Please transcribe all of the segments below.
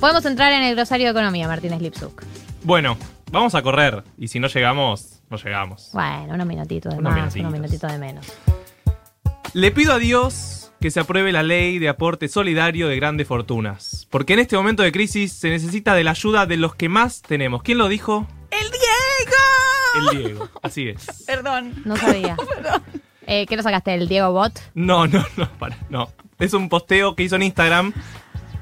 Podemos entrar en el glosario de economía, Martínez Lipsuk. Bueno, vamos a correr. Y si no llegamos, no llegamos. Bueno, unos minutitos de Unos más, unos minutitos de menos. Le pido a Dios que se apruebe la ley de aporte solidario de grandes fortunas. Porque en este momento de crisis se necesita de la ayuda de los que más tenemos. ¿Quién lo dijo? ¡El Diego! El Diego. Así es. Perdón. No sabía. eh, ¿Qué lo sacaste? ¿El Diego Bot? No, no, no, para, no. Es un posteo que hizo en Instagram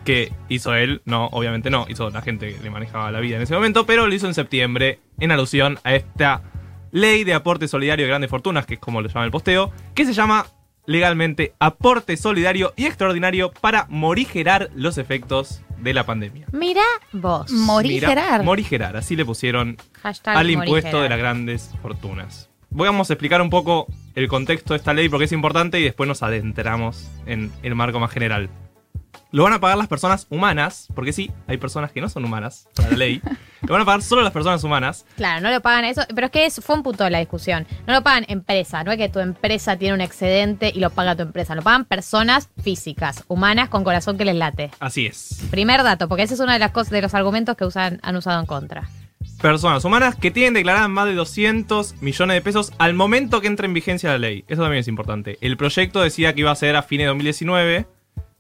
que hizo él, no, obviamente no, hizo la gente que le manejaba la vida en ese momento, pero lo hizo en septiembre en alusión a esta ley de aporte solidario de grandes fortunas, que es como lo llama el posteo, que se llama legalmente aporte solidario y extraordinario para morigerar los efectos de la pandemia. Mira vos. Morigerar. Morigerar, así le pusieron Hashtag al impuesto morigerar. de las grandes fortunas. Vamos a explicar un poco el contexto de esta ley porque es importante y después nos adentramos en el marco más general. Lo van a pagar las personas humanas, porque sí, hay personas que no son humanas para la ley. Lo van a pagar solo las personas humanas. Claro, no lo pagan eso, pero es que es, fue un punto de la discusión. No lo pagan empresa, no es que tu empresa tiene un excedente y lo paga tu empresa, lo pagan personas físicas, humanas con corazón que les late. Así es. Primer dato, porque ese es uno de las cosas de los argumentos que usan, han usado en contra. Personas humanas que tienen declaradas más de 200 millones de pesos al momento que entre en vigencia la ley. Eso también es importante. El proyecto decía que iba a ser a fines de 2019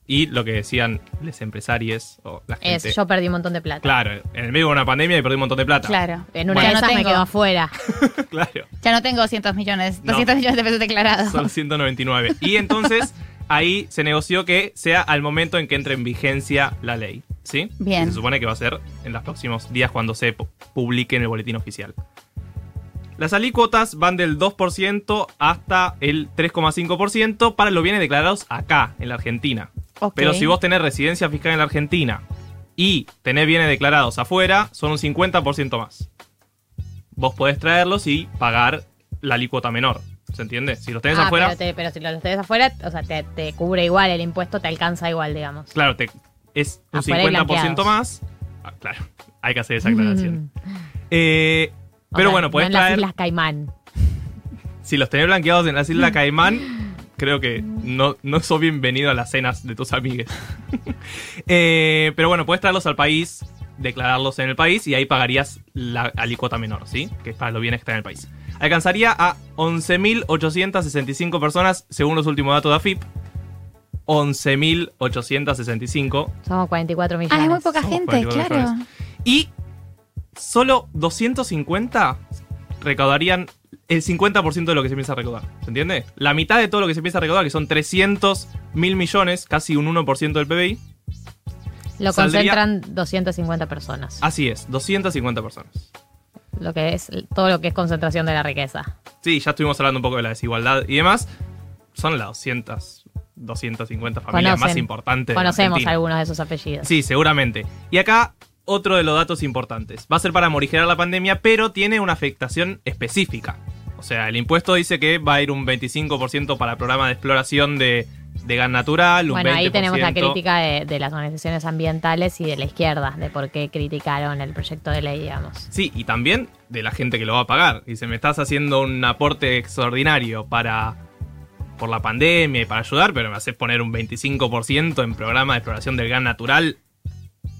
y lo que decían los empresarios o la gente. Es, yo perdí un montón de plata. Claro, en el medio de una pandemia y perdí un montón de plata. Claro. En una Ya de no esas me tengo- quedo afuera. claro. Ya no tengo 200 millones, No. 200 millones de pesos declarados. Son 199. Y entonces ahí se negoció que sea al momento en que entre en vigencia la ley. ¿Sí? Bien. Se supone que va a ser en los próximos días cuando se pu- publique en el boletín oficial. Las alícuotas van del 2% hasta el 3,5% para los bienes declarados acá, en la Argentina. Pero si vos tenés residencia fiscal en la Argentina y tenés bienes declarados afuera, son un 50% más. Vos podés traerlos y pagar la alícuota menor. ¿Se entiende? Si los tenés Ah, afuera, Pero, te- pero si los tenés afuera, o sea, te, te cubre igual el impuesto, te alcanza igual, digamos. claro, te, es un Afuera y 50% blanqueados. más. Ah, claro, hay que hacer esa aclaración. Eh, pero O sea, bueno, no podés en las. Islas Caimán. Si los tenés blanqueados en las Islas Caimán, creo que no, no sos bienvenido a las cenas de tus amigues. Eh, pero bueno, puedes traerlos al país, declararlos en el país y ahí pagarías la alícuota menor, ¿sí? Que es para los bienes que están en el país. Alcanzaría a 11.865 personas según los últimos datos de AFIP. 11.865. Somos 44 millones. Ah, es muy poca Somos gente, 44 claro. millones. Y solo 250 recaudarían el 50% de lo que se piensa recaudar. ¿Se entiende? La mitad de todo lo que se piensa recaudar, que son 300 mil millones, casi un 1% del PBI. Lo saldría- concentran 250 personas. Así es, 250 personas. Lo que es todo lo que es concentración de la riqueza. Sí, ya estuvimos hablando un poco de la desigualdad y demás. Son las 200, 250 familias Conocen. más importantes. de Conocemos Argentina. algunos de esos apellidos. Sí, seguramente. Y acá otro de los datos importantes. Va a ser para morigerar la pandemia, pero tiene una afectación específica. O sea, el impuesto dice que va a ir un 25% para el programa de exploración de, de gas natural, un Bueno, 20%. ahí tenemos la crítica de, de las organizaciones ambientales y de la izquierda, de por qué criticaron el proyecto de ley, digamos. Sí, y también de la gente que lo va a pagar. Dice, me estás haciendo un aporte extraordinario para por la pandemia y para ayudar, pero me haces poner un 25% en programa de exploración del gas natural.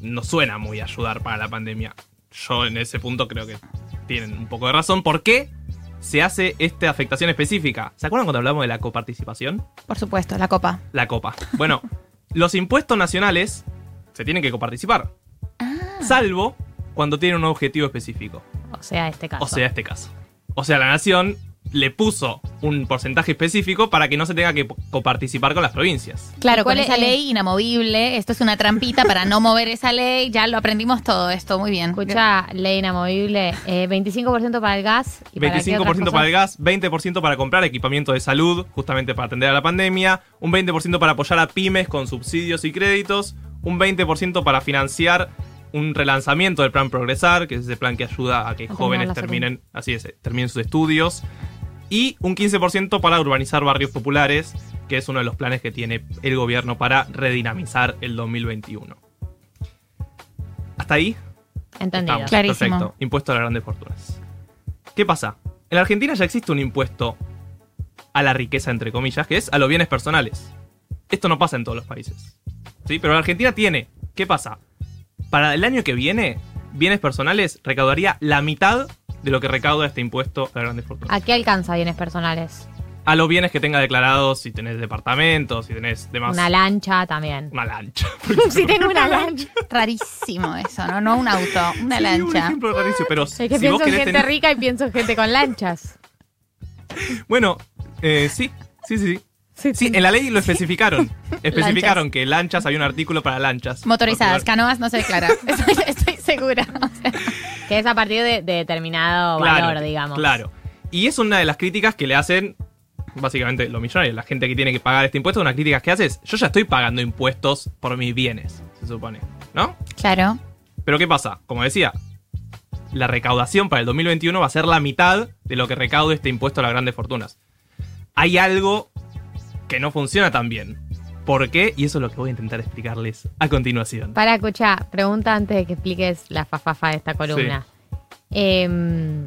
No suena muy ayudar para la pandemia. Yo en ese punto creo que tienen un poco de razón. ¿Por qué se hace esta afectación específica? ¿Se acuerdan cuando hablamos de la coparticipación? Por supuesto, la copa. La copa. Bueno, los impuestos nacionales se tienen que coparticipar. Salvo cuando tienen un objetivo específico. O sea, este caso. O sea, este caso. O sea, la nación le puso un porcentaje específico para que no se tenga que coparticipar con las provincias. Claro, ¿Cuál con es esa el- ley inamovible, esto es una trampita para no mover esa ley, ya lo aprendimos todo esto, muy bien. Escucha, ley inamovible, eh, 25% para el gas y para, qué 25% otras para el gas, 20% para comprar equipamiento de salud, justamente para atender a la pandemia, un 20% para apoyar a pymes con subsidios y créditos, un 20% para financiar un relanzamiento del plan Progresar, que es ese plan que ayuda a que A jóvenes la terminen, así es, terminen sus estudios, y un 15% para urbanizar barrios populares, que es uno de los planes que tiene el gobierno para redinamizar el 2021. Hasta ahí Entendido. Estamos, Clarísimo. Perfecto. Impuesto a las grandes fortunas. ¿Qué pasa? En la Argentina ya existe un impuesto a la riqueza, entre comillas, que es a los bienes personales. Esto no pasa en todos los países. ¿Sí? Pero la Argentina tiene. ¿Qué pasa? para el año que viene, bienes personales recaudaría la mitad de lo que recauda este impuesto a las grandes fortunas. ¿A qué alcanza bienes personales? A los bienes que tenga declarados, si tenés departamentos, si tenés demás. Una lancha también. Una lancha. si tengo una lancha. Rarísimo eso, ¿no? No un auto, una Sí, Un lancha. ejemplo rarísimo, pero Es que si pienso en gente tener- rica y pienso en gente con lanchas. Bueno, eh, sí, sí, sí, sí. Sí, Sí, en la ley lo especificaron. Especificaron que lanchas, había un artículo para lanchas. Motorizadas, canoas no se declara. Estoy, estoy segura. O sea, Que es a partir de, de determinado valor, digamos. Claro. Y es una de las críticas que le hacen básicamente los millonarios, la gente que tiene que pagar este impuesto, una crítica que hace es, yo ya estoy pagando impuestos por mis bienes, se supone, ¿no? claro. Pero ¿qué pasa? Como decía, la recaudación para el 2021 va a ser la mitad de lo que recaude este impuesto a las grandes fortunas. Hay algo que no funciona tan bien. ¿Por qué? Y eso es lo que voy a intentar explicarles a continuación. Para escuchar, pregunta antes de que expliques la fafafa de esta columna. Em,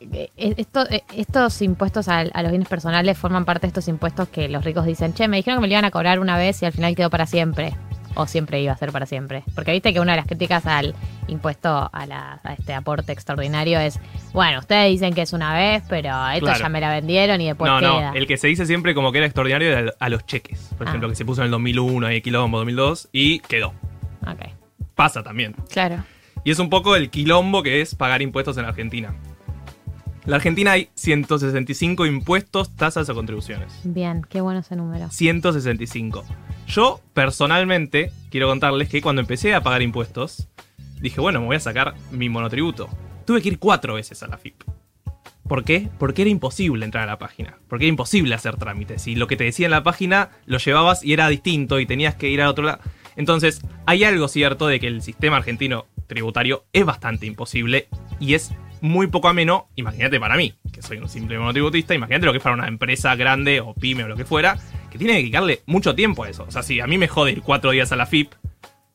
eh, esto- eh, estos impuestos a, a los bienes personales forman parte de estos impuestos que los ricos dicen, che, me dijeron que me lo iban a cobrar una vez y al final quedó para siempre. O siempre iba a ser para siempre. Porque viste que una de las críticas al impuesto a, la- a este aporte extraordinario es, bueno, ustedes dicen que es una vez, pero esto Claro. ya me la vendieron y después no, queda. no, el que se dice siempre como que era extraordinario era a los cheques. Por Ah. ejemplo, que se puso en el 2001, ahí quilombo 2002, y quedó. Ok. Pasa también. Claro. Y es un poco el quilombo que es pagar impuestos en Argentina. En la Argentina hay 165 impuestos, tasas o contribuciones. Bien, qué bueno ese número. 165. Yo, personalmente, quiero contarles que cuando empecé a pagar impuestos, dije, bueno, me voy a sacar mi monotributo. Tuve que ir cuatro veces a la FIP. ¿Por qué? Porque era imposible entrar a la página. Porque era imposible hacer trámites. Y lo que te decía en la página lo llevabas y era distinto y tenías que ir a otro lado. Entonces, hay algo cierto de que el sistema argentino tributario es bastante imposible y es muy poco ameno. Imagínate para mí, que soy un simple monotributista, imagínate lo que es para una empresa grande o pyme o lo que fuera, que tiene que dedicarle mucho tiempo a eso. O sea, si a mí me jode ir cuatro días a la FIP,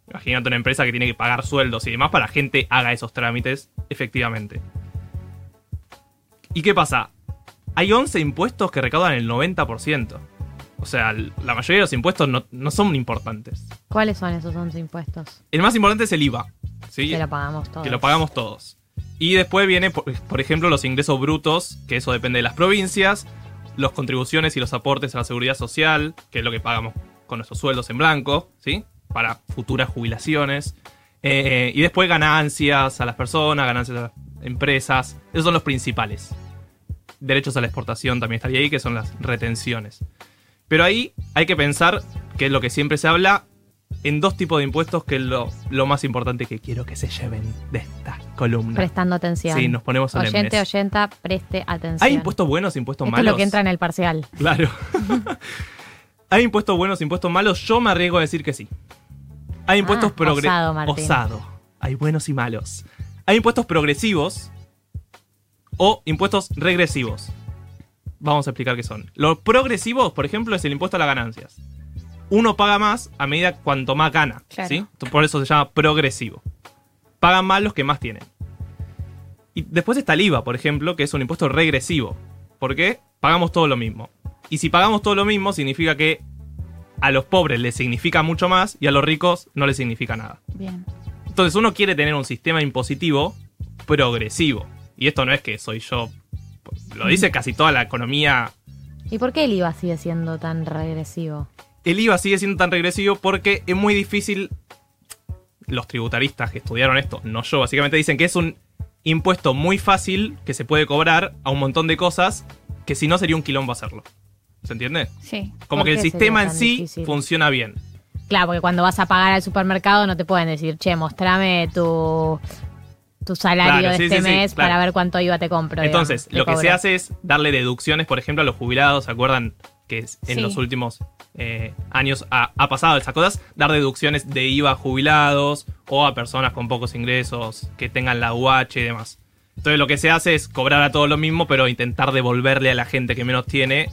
imagínate una empresa que tiene que pagar sueldos y demás para que gente haga esos trámites efectivamente. ¿Y qué pasa? Hay 11 impuestos que recaudan el 90%. O sea, la mayoría de los impuestos no, no son importantes. ¿Cuáles son esos 11 impuestos? El más importante es el IVA. ¿sí? Que lo pagamos todos. que lo pagamos todos. Y después viene, por, por ejemplo, los ingresos brutos, que eso depende de las provincias, las contribuciones y los aportes a la seguridad social, que es lo que pagamos con nuestros sueldos en blanco, ¿sí? Para futuras jubilaciones. Eh, y después ganancias a las personas, ganancias a las empresas. Esos son los principales. Derechos a la exportación también estaría ahí, que son las retenciones. Pero ahí hay que pensar, que es lo que siempre se habla, en dos tipos de impuestos, que es lo, lo más importante que quiero que se lleven de esta columna. Prestando atención. Sí, nos ponemos Oyente, solemnes. oyenta, preste atención. ¿Hay impuestos buenos, impuestos Esto es malos? lo que entra en el parcial. Claro. ¿Hay impuestos buenos, impuestos malos? Yo me arriesgo a decir que sí. Hay impuestos Ah, progresivos. osado, Martín. Osado. Hay buenos y malos. Hay impuestos progresivos o impuestos regresivos. Vamos a explicar qué son. Los progresivos, por ejemplo, es el impuesto a las ganancias. Uno paga más a medida cuanto más gana. Claro. ¿sí? Por eso se llama progresivo. Pagan más los que más tienen. Y después está el IVA, por ejemplo, que es un impuesto regresivo. ¿Por qué? Pagamos todo lo mismo. Y si pagamos todo lo mismo, significa que a los pobres les significa mucho más y a los ricos no les significa nada. Bien. Entonces uno quiere tener un sistema impositivo progresivo. Y esto no es que soy yo. Lo dice casi toda la economía. ¿Y por qué el IVA sigue siendo tan regresivo? El IVA sigue siendo tan regresivo porque es muy difícil. Los tributaristas que estudiaron esto, no yo, básicamente dicen que es un impuesto muy fácil que se puede cobrar a un montón de cosas que si no sería un quilombo hacerlo. ¿Se entiende? Sí. Como ¿Por que el sistema en sí difícil? funciona bien. Claro, porque cuando vas a pagar al supermercado no te pueden decir, che, mostrame tu, tu salario Claro, de sí, este sí, sí, mes claro. para ver cuánto IVA te compro. Entonces, digamos, te lo que se hace es darle deducciones, por ejemplo, a los jubilados. ¿Se acuerdan que en Sí. los últimos eh, años ha, ha pasado esas cosas? Dar deducciones de IVA a jubilados o a personas con pocos ingresos que tengan la UH y demás. Entonces, lo que se hace es cobrar a todos lo mismo, pero intentar devolverle a la gente que menos tiene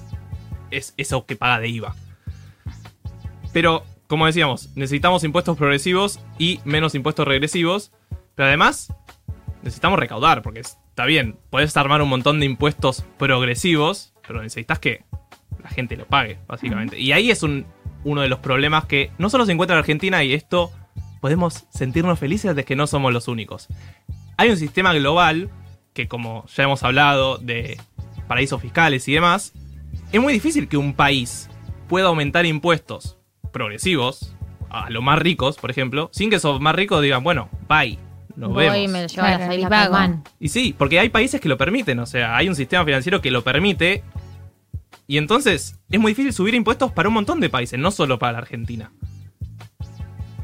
es eso que paga de IVA. Pero, como decíamos, necesitamos impuestos progresivos y menos impuestos regresivos. Pero además, necesitamos recaudar, porque está bien, puedes armar un montón de impuestos progresivos, pero necesitas que la gente lo pague, básicamente. Y ahí es un, uno de los problemas que no solo se encuentra en Argentina, y esto podemos sentirnos felices de que no somos los únicos. Hay un sistema global que, como ya hemos hablado, de paraísos fiscales y demás, es muy difícil que un país pueda aumentar impuestos progresivos a los más ricos, por ejemplo, sin que esos más ricos digan, bueno, bye, nos Voy vemos. y me lo llevo Claro. Y sí, porque hay países que lo permiten, o sea, hay un sistema financiero que lo permite. Y entonces es muy difícil subir impuestos para un montón de países, no solo para la Argentina.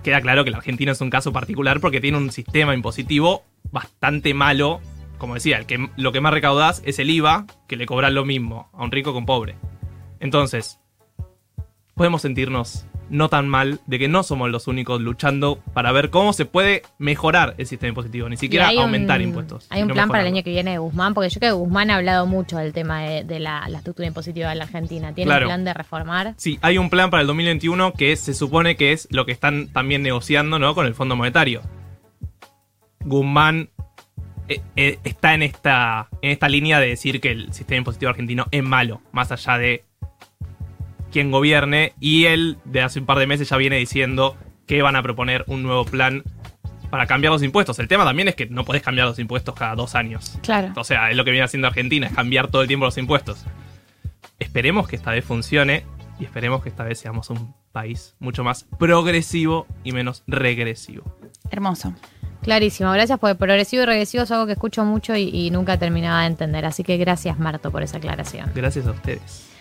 Queda claro que la Argentina es un caso particular porque tiene un sistema impositivo bastante malo. Como decía, lo que más recaudás es el IVA, que le cobran lo mismo a un rico un pobre. Entonces, podemos sentirnos no tan mal de que no somos los únicos luchando para ver cómo se puede mejorar el sistema impositivo, ni siquiera un- aumentar impuestos. Hay un plan para el año que viene de Guzmán, porque yo creo que Guzmán ha hablado mucho del tema de, de la, la estructura impositiva de la Argentina. ¿Tiene Claro. un plan de reformar? Sí, hay un plan para el 2021 que se supone que es lo que están también negociando ¿no? con el Fondo Monetario. Guzmán eh, eh, está en esta, en esta línea de decir que el sistema impositivo argentino es malo, más allá de quien gobierne. Y él, de hace un par de meses, ya viene diciendo que van a proponer un nuevo plan para cambiar los impuestos. El tema también es que no podés cambiar los impuestos cada dos años. Claro. O sea, es lo que viene haciendo Argentina, es cambiar todo el tiempo los impuestos. Esperemos que esta vez funcione y esperemos que esta vez seamos un país mucho más progresivo y menos regresivo. Hermoso. Clarísimo, gracias porque progresivo y regresivo es algo que escucho mucho y, y nunca terminaba de entender. Así que gracias, Marto, por esa aclaración. Gracias a ustedes.